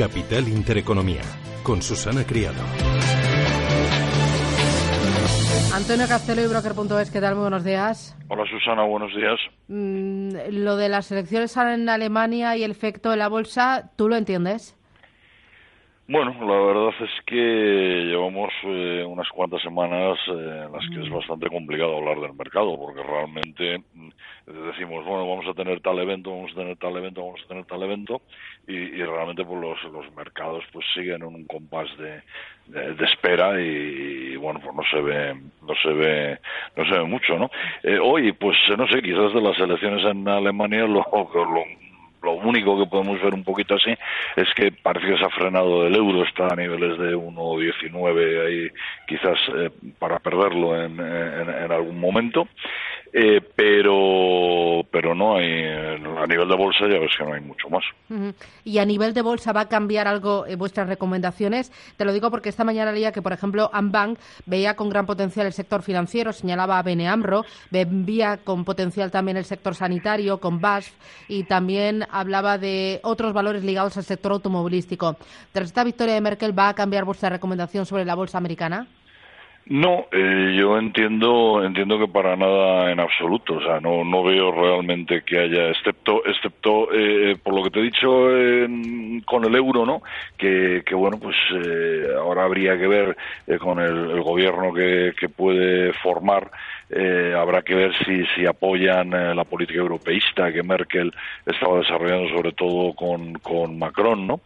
Capital Intereconomía, con Susana Criado. Antonio Castelo y Broker.es, ¿qué tal? Muy buenos días. Hola Susana, buenos días. Mm, lo de las elecciones en Alemania y el efecto en la bolsa, ¿tú lo entiendes? Bueno, la verdad es que llevamos eh, unas cuantas semanas eh, en las que es mm. bastante complicado hablar del mercado, porque realmente decimos, bueno, vamos a tener tal evento, vamos a tener tal evento, vamos a tener tal evento, y, realmente pues los, los mercados pues siguen en un compás de, de, espera y, bueno, pues no se ve, no se ve, no se ve mucho, ¿no? Eh, hoy, pues no sé, quizás de las elecciones en Alemania lo, lo lo único que podemos ver un poquito así es que parece que se ha frenado el euro, está a niveles de 1,19 ahí quizás eh, para perderlo en, en, algún momento, eh, pero pero no hay a nivel de bolsa ya ves que no hay mucho más. Y a nivel de bolsa va a cambiar algo en vuestras recomendaciones. Te lo digo porque esta mañana leía que por ejemplo Ambank veía con gran potencial el sector financiero, señalaba a Beneamro, veía con potencial también el sector sanitario con BASF y también hablaba de otros valores ligados al sector automovilístico. ¿Tras esta victoria de Merkel va a cambiar vuestra recomendación sobre la bolsa americana? No, eh, yo entiendo entiendo que para nada en absoluto, o sea, no no veo realmente que haya, excepto excepto eh, por lo que te he dicho con el euro, ¿no? Que, que bueno, pues eh, ahora habría que ver con el, el, gobierno que, que puede formar eh, habrá que ver si, si apoyan eh, la política europeísta que Merkel estaba desarrollando, sobre todo con, con Macron, ¿no?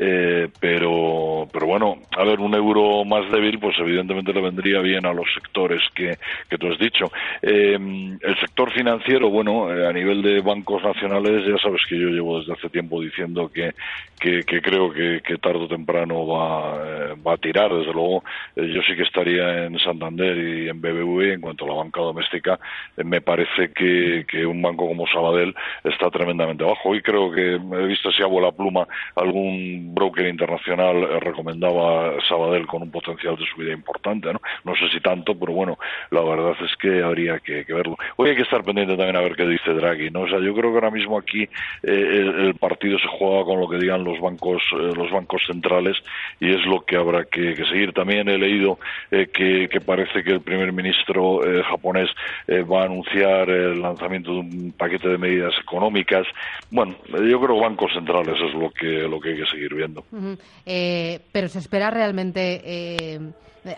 Eh, pero, pero bueno, a ver, un euro más débil, pues evidentemente le vendría bien a los sectores que, que tú has dicho. Eh, el sector financiero, bueno, a nivel de bancos nacionales, ya sabes que yo llevo desde hace tiempo diciendo que, que, creo que, que, tarde o temprano va, va a tirar, desde luego. yo sí que estaría en Santander y en BBV en cuanto a la banca doméstica, eh, me parece que, un banco como Sabadell está tremendamente bajo. Y creo que he visto si hago la pluma, algún broker internacional eh, recomendaba Sabadell con un potencial de subida importante. ¿no? sé si tanto, pero bueno, la verdad es que habría que, verlo. Hoy hay que estar pendiente también a ver qué dice Draghi. ¿no? O sea, yo creo que ahora mismo aquí eh, el, partido se juega con lo que digan los bancos, los bancos centrales y es lo que habrá que, seguir. También he leído que, que, parece que el primer ministro japonés eh, va a anunciar el lanzamiento de un paquete de medidas económicas. Bueno, yo creo que bancos centrales es lo que, lo que hay que seguir Eh, pero se espera realmente eh,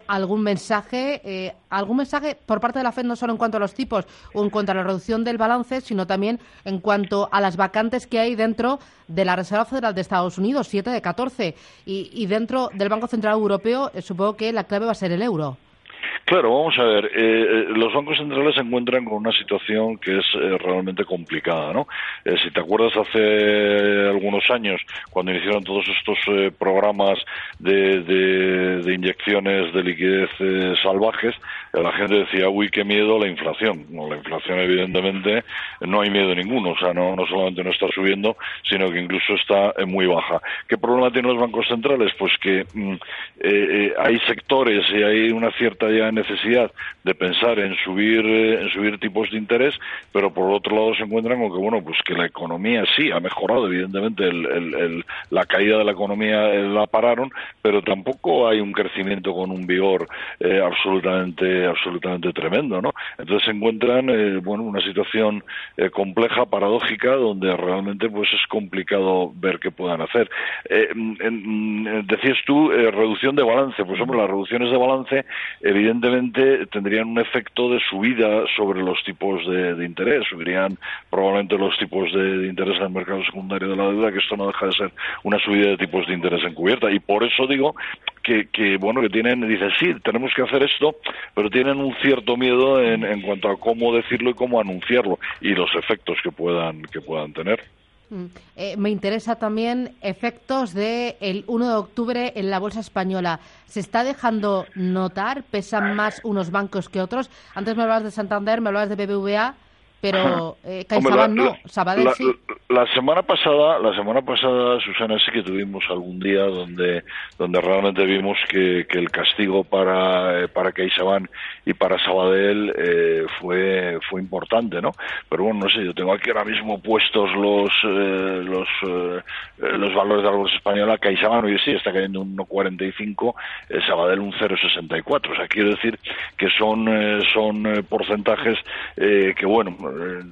algún mensaje, algún mensaje por parte de la Fed no solo en cuanto a los tipos o en cuanto a la reducción del balance, sino también en cuanto a las vacantes que hay dentro de la Reserva Federal de Estados Unidos, 7 de 14, y, y dentro del Banco Central Europeo, supongo que la clave va a ser el euro. Claro, vamos a ver. Eh, eh, los bancos centrales se encuentran con una situación que es eh, realmente complicada, ¿no? si te acuerdas hace algunos años, cuando iniciaron todos estos programas de, de, inyecciones de liquidez salvajes, la gente decía, uy, qué miedo la inflación. No, la inflación, evidentemente, no hay miedo ninguno. O sea, no, no solamente no está subiendo, sino que incluso está muy baja. ¿Qué problema tienen los bancos centrales? Pues que mm, hay sectores y hay una cierta ya necesidad de pensar en subir eh, en subir tipos de interés, pero por otro lado se encuentran con que bueno pues que la economía sí ha mejorado evidentemente el, la caída de la economía eh, la pararon, pero tampoco hay un crecimiento con un vigor eh, absolutamente absolutamente tremendo, ¿no? Entonces se encuentran bueno una situación compleja paradójica donde realmente pues es complicado ver qué puedan hacer. decías tú reducción de balance, pues hombre las reducciones de balance evidentemente tendrían un efecto de subida sobre los tipos de, interés, subirían probablemente los tipos de, interés en el mercado secundario de la deuda, que esto no deja de ser una subida de tipos de interés encubierta. Y por eso digo que, bueno, que tienen, dicen, sí, tenemos que hacer esto, pero tienen un cierto miedo en, en cuanto a cómo decirlo y cómo anunciarlo y los efectos que puedan, que puedan tener. Mm. Eh, me interesa también efectos del el 1 de octubre en la bolsa española. ¿Se está dejando notar? ¿Pesan más unos bancos que otros? Antes me hablabas de Santander, me hablabas de BBVA. Pero eh, CaixaBank no, Sabadell la, sí. La, semana pasada, la semana pasada, Susana, sí que tuvimos algún día donde donde realmente vimos que, que el castigo para eh, para CaixaBank y para Sabadell eh, fue fue importante, ¿no? Pero bueno, no sé, yo tengo aquí ahora mismo puestos los eh, los eh, los valores de la bolsa española, CaixaBank hoy sí está cayendo un 1,45, eh, Sabadell un 0,64, o sea, quiero decir que son son porcentajes que bueno,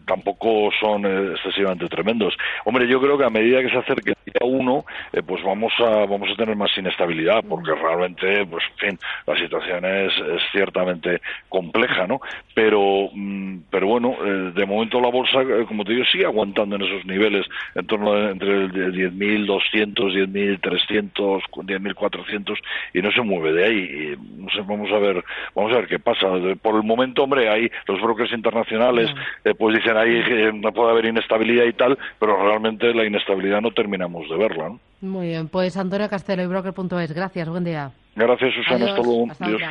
tampoco son excesivamente tremendos. Hombre, yo creo que a medida que se acerque el día 1, pues vamos a vamos a tener más inestabilidad porque realmente pues en fin, la situación es, es ciertamente compleja, ¿no? Pero mm, pero bueno, de momento la bolsa como te digo sigue aguantando en esos niveles en torno a, entre el 10.200, 10.300, 10.400 y no se mueve de ahí. Y, no sé, vamos a ver, vamos a ver qué pasa. Por el momento, hombre, hay los brokers internacionales eh, pues dicen ahí que no puede haber inestabilidad y tal, pero realmente la inestabilidad no terminamos de verla. ¿no? Muy bien, pues Antonio Castelo y broker.es, gracias, buen día. Gracias, Susana, hasta luego. Adiós.